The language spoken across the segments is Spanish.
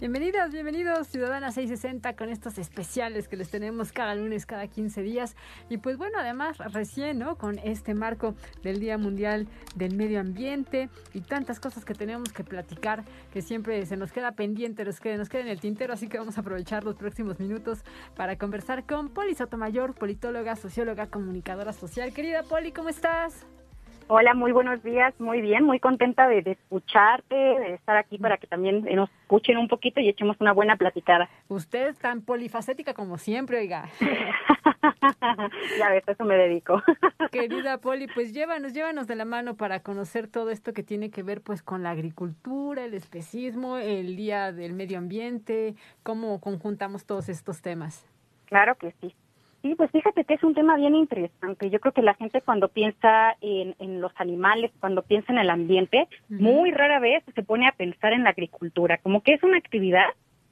Bienvenidos, bienvenidos Ciudadana 660 con estos especiales que les tenemos cada lunes, cada 15 días. Y pues bueno, además recién, ¿no? Con este marco del Día Mundial del Medio Ambiente y tantas cosas que tenemos que platicar que siempre se nos queda pendiente, nos queda, nos queda en el tintero, así que vamos a aprovechar los próximos minutos para conversar con Poli Sotomayor, politóloga, socióloga, comunicadora social. Querida Poli, ¿cómo estás? Hola, muy buenos días, muy bien, muy contenta de, escucharte, de estar aquí para que también nos escuchen un poquito y echemos una buena platicada. Usted tan polifacética como siempre, oiga. ya ves, eso me dedico. Querida Poli, pues llévanos, llévanos de la mano para conocer todo esto que tiene que ver pues con la agricultura, el especismo, el Día del Medio Ambiente, cómo conjuntamos todos estos temas. Claro que sí. Sí, pues fíjate que es un tema bien interesante. Yo creo que la gente cuando piensa en, en los animales, cuando piensa en el ambiente, muy rara vez se pone a pensar en la agricultura, como que es una actividad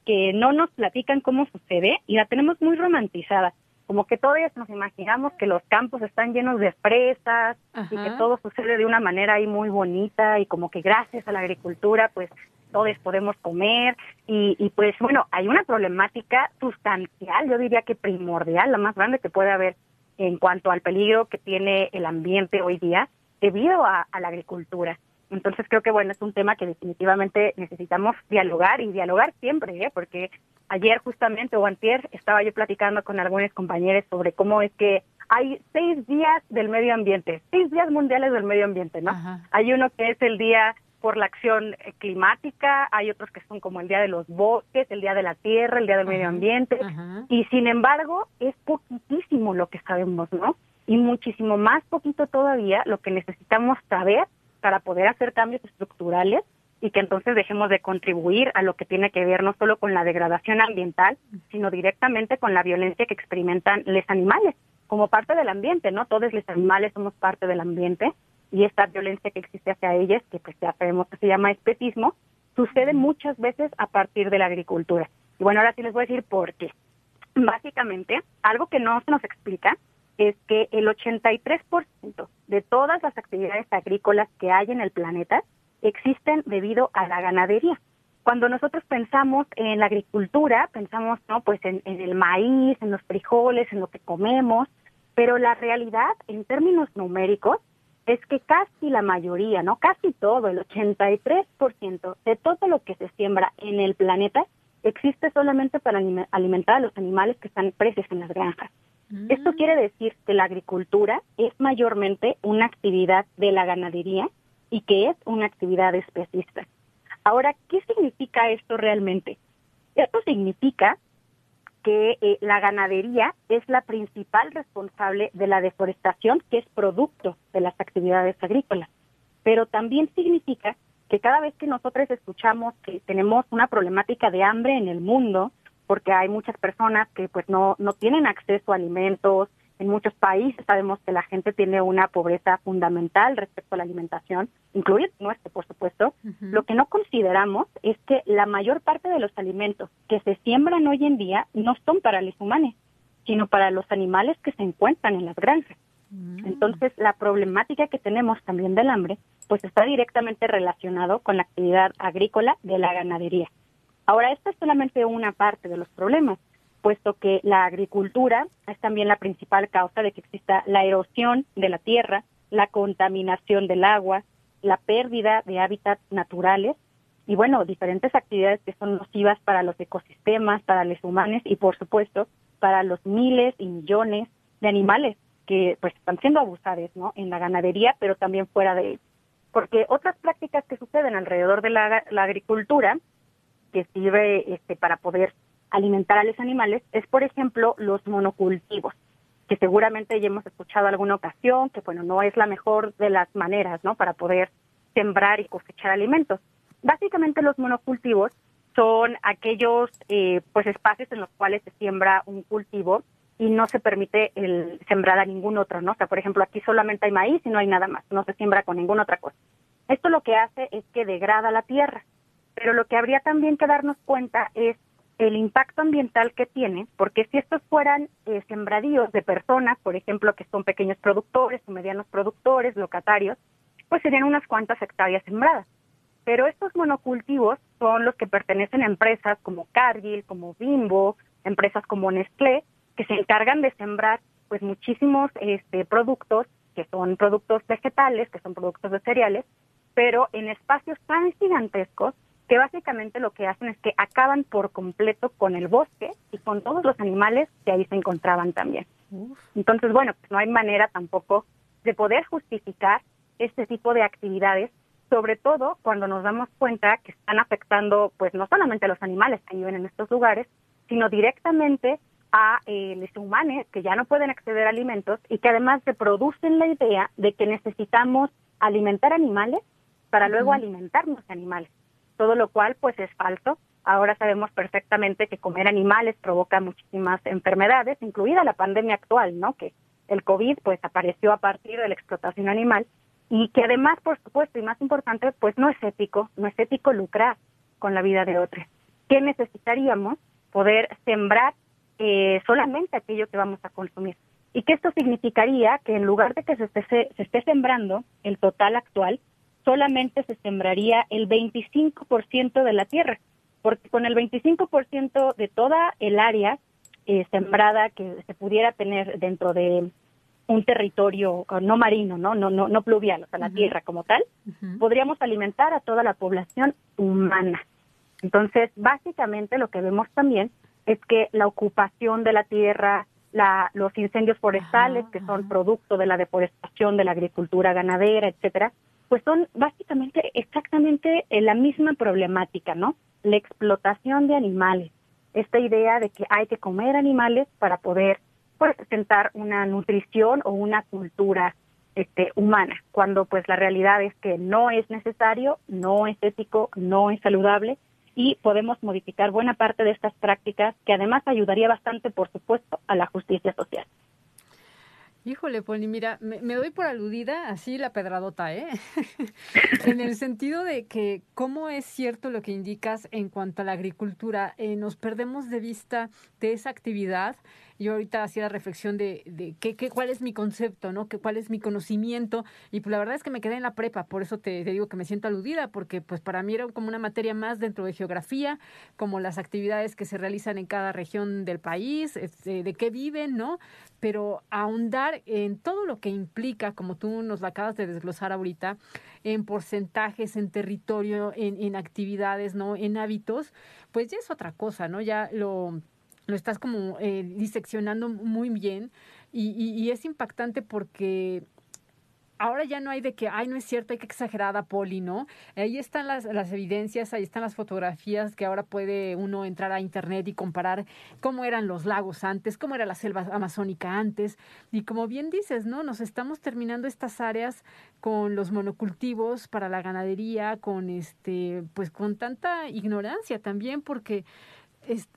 que no nos platican cómo sucede y la tenemos muy romantizada. Como que todavía nos imaginamos que los campos están llenos de fresas y que todo sucede de una manera ahí muy bonita y como que gracias a la agricultura pues todos podemos comer y, y pues bueno, hay una problemática sustancial, yo diría que primordial, la más grande que puede haber en cuanto al peligro que tiene el ambiente hoy día debido a, la agricultura. Entonces creo que bueno, es un tema que definitivamente necesitamos dialogar y dialogar siempre, ¿eh? porque ayer justamente o antier estaba yo platicando con algunos compañeros sobre cómo es que hay seis días del medio ambiente, seis días mundiales del medio ambiente, ¿no? Hay uno que es el día por la acción eh, climática, hay otros que son como el Día de los Bosques, el Día de la Tierra, el Día del Medio Ambiente, y sin embargo es poquitísimo lo que sabemos, ¿no? Y muchísimo más poquito todavía lo que necesitamos saber para poder hacer cambios estructurales y que entonces dejemos de contribuir a lo que tiene que ver no solo con la degradación ambiental, sino directamente con la violencia que experimentan los animales como parte del ambiente, ¿no? Todos los animales somos parte del ambiente y esta violencia que existe hacia ellas, que pues ya sabemos que se llama especismo, sucede muchas veces a partir de la agricultura. Y bueno, ahora sí les voy a decir por qué. Básicamente, algo que no se nos explica es que el 83% de todas las actividades agrícolas que hay en el planeta existen debido a la ganadería. Cuando nosotros pensamos en la agricultura, pensamos no pues en, en el maíz, en los frijoles, en lo que comemos, pero la realidad en términos numéricos es que casi la mayoría, no casi todo, el 83% de todo lo que se siembra en el planeta existe solamente para alimentar a los animales que están presos en las granjas. Mm. Esto quiere decir que la agricultura es mayormente una actividad de la ganadería y que es una actividad especista. Ahora, ¿qué significa esto realmente? Esto significa que eh, la ganadería es la principal responsable de la deforestación que es producto de las actividades agrícolas. Pero también significa que cada vez que nosotros escuchamos que tenemos una problemática de hambre en el mundo, porque hay muchas personas que pues no, no tienen acceso a alimentos, en muchos países sabemos que la gente tiene una pobreza fundamental respecto a la alimentación, incluido nuestro, por supuesto. Lo que no consideramos es que la mayor parte de los alimentos que se siembran hoy en día no son para los humanos, sino para los animales que se encuentran en las granjas. Mm. Entonces, la problemática que tenemos también del hambre, pues está directamente relacionado con la actividad agrícola de la ganadería. Ahora, esta es solamente una parte de los problemas puesto que la agricultura es también la principal causa de que exista la erosión de la tierra, la contaminación del agua, la pérdida de hábitats naturales y bueno, diferentes actividades que son nocivas para los ecosistemas, para los humanos y por supuesto para los miles y millones de animales que pues están siendo abusados, ¿no? En la ganadería, pero también fuera de él. Porque otras prácticas que suceden alrededor de la, la agricultura que sirve este, para poder alimentar a los animales es, por ejemplo, los monocultivos, que seguramente ya hemos escuchado alguna ocasión, que bueno, no es la mejor de las maneras, ¿no? Para poder sembrar y cosechar alimentos. Básicamente los monocultivos son aquellos eh, pues espacios en los cuales se siembra un cultivo y no se permite el sembrar a ningún otro, ¿no? O sea, por ejemplo, aquí solamente hay maíz y no hay nada más, no se siembra con ninguna otra cosa. Esto lo que hace es que degrada la tierra, pero lo que habría también que darnos cuenta es el impacto ambiental que tiene, porque si estos fueran eh, sembradíos de personas, por ejemplo, que son pequeños productores o medianos productores, locatarios, pues serían unas cuantas hectáreas sembradas. Pero estos monocultivos son los que pertenecen a empresas como Cargill, como Bimbo, empresas como Nestlé, que se encargan de sembrar pues muchísimos este, productos que son productos vegetales, que son productos de cereales, pero en espacios tan gigantescos que básicamente lo que hacen es que acaban por completo con el bosque y con todos los animales que ahí se encontraban también. Entonces, bueno, pues no hay manera tampoco de poder justificar este tipo de actividades, sobre todo cuando nos damos cuenta que están afectando, pues no solamente a los animales que viven en estos lugares, sino directamente a eh, los humanos que ya no pueden acceder a alimentos y que además reproducen la idea de que necesitamos alimentar animales para luego alimentarnos animales todo lo cual pues es falso. Ahora sabemos perfectamente que comer animales provoca muchísimas enfermedades, incluida la pandemia actual, ¿no? Que el COVID pues apareció a partir de la explotación animal y que además, por supuesto, y más importante, pues no es ético, no es ético lucrar con la vida de otros. ¿Qué necesitaríamos? Poder sembrar eh, solamente aquello que vamos a consumir. Y que esto significaría que en lugar de que se esté, se esté sembrando el total actual, solamente se sembraría el 25% de la tierra, porque con el 25% de toda el área eh, sembrada que se pudiera tener dentro de un territorio no marino, no no no, no pluvial, o sea, la tierra como tal, podríamos alimentar a toda la población humana. Entonces, básicamente lo que vemos también es que la ocupación de la tierra, la, los incendios forestales, que son producto de la deforestación, de la agricultura ganadera, etcétera, pues son básicamente exactamente eh, la misma problemática, ¿no? La explotación de animales, esta idea de que hay que comer animales para poder presentar pues, una nutrición o una cultura este, humana, cuando pues la realidad es que no es necesario, no es ético, no es saludable y podemos modificar buena parte de estas prácticas que además ayudaría bastante, por supuesto, a la justicia social. Híjole, Poli, mira, me, doy por aludida así la pedradota, ¿eh? en el sentido de que cómo es cierto lo que indicas en cuanto a la agricultura, eh, nos perdemos de vista de esa actividad yo ahorita hacía la reflexión de, de qué, qué, cuál es mi concepto, ¿no? Que, cuál es mi conocimiento. Y pues la verdad es que me quedé en la prepa, por eso te, digo que me siento aludida, porque pues para mí era como una materia más dentro de geografía, como las actividades que se realizan en cada región del país, este, de qué viven, ¿no? Pero ahondar en todo lo que implica, como tú nos lo acabas de desglosar ahorita, en porcentajes, en territorio, en, en actividades, ¿no? En hábitos, pues ya es otra cosa, ¿no? Ya lo lo estás como eh, diseccionando muy bien y, y, es impactante porque ahora ya no hay de que, ay, no es cierto, hay que exagerar a Poli, ¿no? Ahí están las, las evidencias, ahí están las fotografías que ahora puede uno entrar a internet y comparar cómo eran los lagos antes, cómo era la selva amazónica antes. Y como bien dices, ¿no? Nos estamos terminando estas áreas con los monocultivos para la ganadería, con este, pues con tanta ignorancia también, porque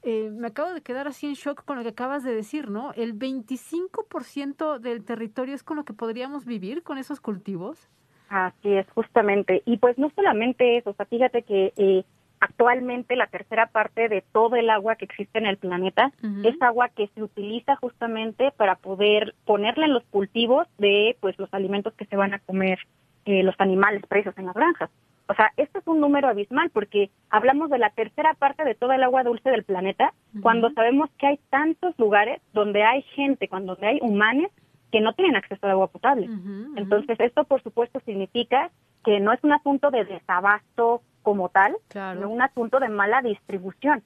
eh, me acabo de quedar así en shock con lo que acabas de decir, ¿no? El 25% del territorio es con lo que podríamos vivir con esos cultivos. Así es, justamente. Y pues no solamente eso, o sea, fíjate que eh, actualmente la tercera parte de todo el agua que existe en el planeta es agua que se utiliza justamente para poder ponerla en los cultivos de pues los alimentos que se van a comer eh, los animales presos en las granjas. O sea, este es un número abismal porque hablamos de la tercera parte de toda el agua dulce del planeta cuando sabemos que hay tantos lugares donde hay gente, cuando donde hay humanos que no tienen acceso a agua potable. Entonces, esto por supuesto significa que no es un asunto de desabasto como tal, sino un asunto de mala distribución.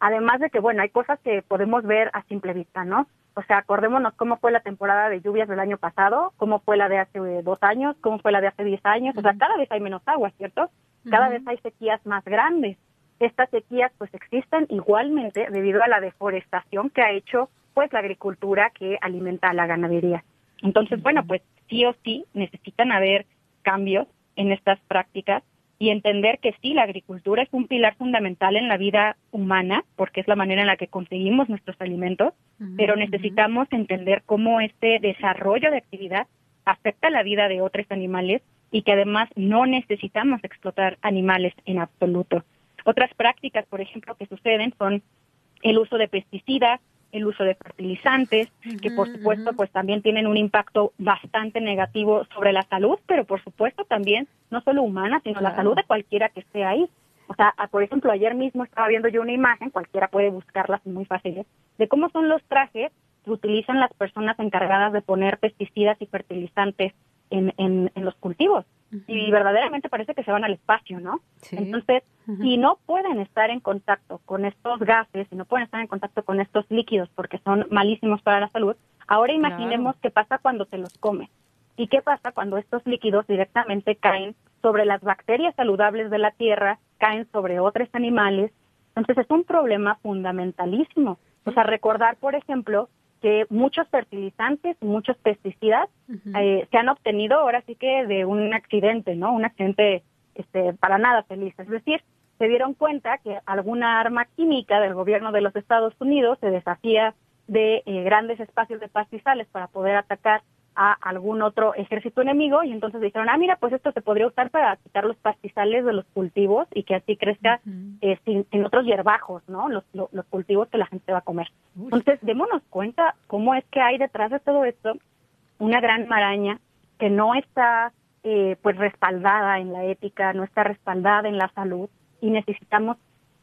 Además de que, bueno, hay cosas que podemos ver a simple vista, ¿no? O sea, acordémonos cómo fue la temporada de lluvias del año pasado, cómo fue la de hace dos años, cómo fue la de hace diez años. O sea, cada vez hay menos agua, ¿cierto? Cada vez hay sequías más grandes. Estas sequías pues existen igualmente debido a la deforestación que ha hecho pues la agricultura que alimenta a la ganadería. Entonces, bueno, pues sí o sí necesitan haber cambios en estas prácticas y entender que sí, la agricultura es un pilar fundamental en la vida humana, porque es la manera en la que conseguimos nuestros alimentos, pero necesitamos entender cómo este desarrollo de actividad afecta la vida de otros animales y que además no necesitamos explotar animales en absoluto. Otras prácticas, por ejemplo, que suceden son el uso de pesticidas, el uso de fertilizantes, que por supuesto pues también tienen un impacto bastante negativo sobre la salud, pero por supuesto también no solo humana, sino la salud de cualquiera que esté ahí. O sea, por ejemplo, ayer mismo estaba viendo yo una imagen, cualquiera puede buscarla, son muy fáciles, de cómo son los trajes que utilizan las personas encargadas de poner pesticidas y fertilizantes en, en, los cultivos. Y verdaderamente parece que se van al espacio, ¿no? Entonces, si no pueden estar en contacto con estos gases, si no pueden estar en contacto con estos líquidos porque son malísimos para la salud, ahora imaginemos qué pasa cuando te los comes. ¿Y qué pasa cuando estos líquidos directamente caen sobre las bacterias saludables de la tierra, caen sobre otros animales? Entonces es un problema fundamentalísimo. O sea, recordar, por ejemplo, que muchos fertilizantes muchos pesticidas eh, se han obtenido ahora sí que de un accidente, ¿no? Un accidente este, para nada feliz. Es decir, se dieron cuenta que alguna arma química del gobierno de los Estados Unidos se deshacía de eh, grandes espacios de pastizales para poder atacar a algún otro ejército enemigo y entonces dijeron, ah, mira, pues esto se podría usar para quitar los pastizales de los cultivos y que así crezca eh, sin, otros hierbajos, ¿no? Los, los, cultivos que la gente va a comer. Entonces, démonos cuenta cómo es que hay detrás de todo esto una gran maraña que no está eh, pues respaldada en la ética, no está respaldada en la salud y necesitamos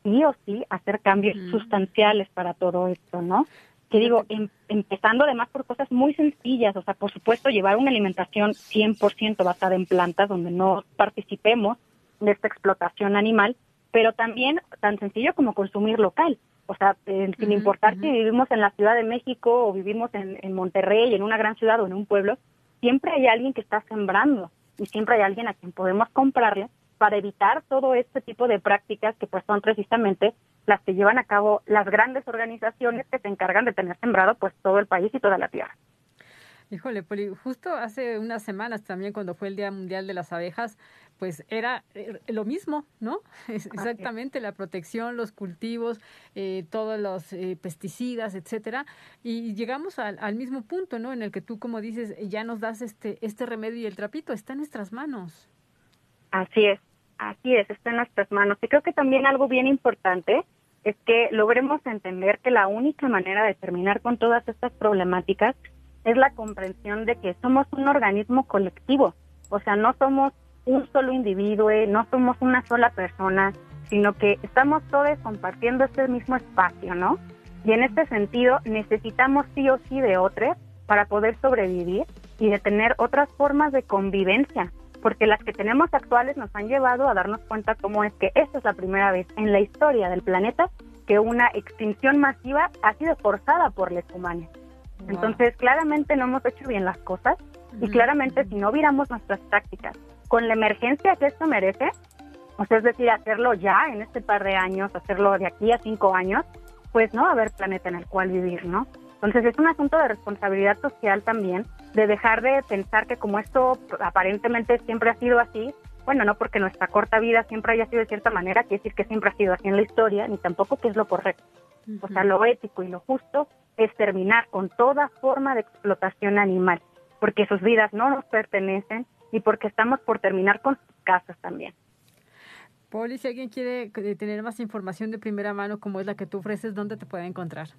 sí o sí hacer cambios sustanciales para todo esto, ¿no? Que digo, em, empezando además por cosas muy sencillas, o sea, por supuesto, llevar una alimentación 100% basada en plantas, donde no participemos de esta explotación animal, pero también tan sencillo como consumir local. O sea, sin importar si vivimos en la Ciudad de México o vivimos en, en Monterrey, en una gran ciudad o en un pueblo, siempre hay alguien que está sembrando y siempre hay alguien a quien podemos comprarle para evitar todo este tipo de prácticas que pues son precisamente las que llevan a cabo las grandes organizaciones que se encargan de tener sembrado pues todo el país y toda la tierra. Híjole, Poli, justo hace unas semanas también cuando fue el Día Mundial de las Abejas, pues era eh, lo mismo, ¿no? Exactamente, la protección, los cultivos, eh, todos los eh, pesticidas, etcétera, y llegamos al, al, mismo punto, ¿no? En el que tú, como dices, ya nos das este este remedio y el trapito está en nuestras manos. Así es, así es, está en nuestras manos. Y creo que también algo bien importante es que logremos entender que la única manera de terminar con todas estas problemáticas es la comprensión de que somos un organismo colectivo, o sea, no somos un solo individuo, no somos una sola persona, sino que estamos todos compartiendo este mismo espacio, ¿no? Y en este sentido necesitamos sí o sí de otros para poder sobrevivir y de tener otras formas de convivencia, porque las que tenemos actuales nos han llevado a darnos cuenta cómo es que esta es la primera vez en la historia del planeta que una extinción masiva ha sido forzada por los humanos. Entonces, claramente no hemos hecho bien las cosas y claramente si no viramos nuestras prácticas con la emergencia que esto merece, o sea, es decir, hacerlo ya en este par de años, hacerlo de aquí a cinco años, pues no va a haber planeta en el cual vivir, ¿no? Entonces es un asunto de responsabilidad social también, de dejar de pensar que como esto aparentemente siempre ha sido así, bueno, no porque nuestra corta vida siempre haya sido de cierta manera, quiere decir que siempre ha sido así en la historia, ni tampoco que es lo correcto. O sea, lo ético y lo justo es terminar con toda forma de explotación animal, porque sus vidas no nos pertenecen y porque estamos por terminar con sus casas también. Poli, si alguien quiere eh, tener más información de primera mano como es la que tú ofreces, ¿dónde te puede encontrar?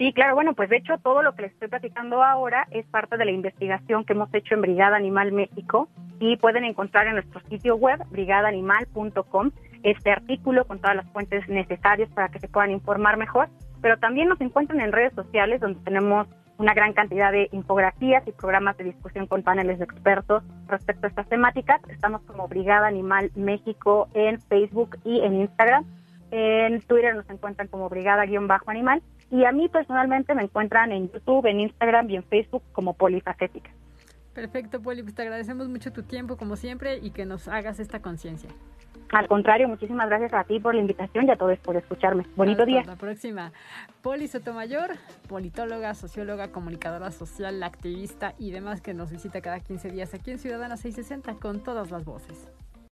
Sí, claro, bueno, pues de hecho todo lo que les estoy platicando ahora es parte de la investigación que hemos hecho en Brigada Animal México y pueden encontrar en nuestro sitio web brigadaanimal.com este artículo con todas las fuentes necesarias para que se puedan informar mejor, pero también nos encuentran en redes sociales donde tenemos una gran cantidad de infografías y programas de discusión con paneles de expertos respecto a estas temáticas. Estamos como Brigada Animal México en Facebook y en Instagram. En Twitter nos encuentran como Brigada-Animal y a mí personalmente me encuentran en YouTube, en Instagram y en Facebook como Polifacética. Perfecto, Poli, pues te agradecemos mucho tu tiempo como siempre y que nos hagas esta conciencia. Al contrario, muchísimas gracias a ti por la invitación y a todos por escucharme. Bonito día. Hasta la próxima. Poli Sotomayor, politóloga, socióloga, comunicadora social, activista y demás que nos visita cada 15 días aquí en Ciudadana 660 con todas las voces.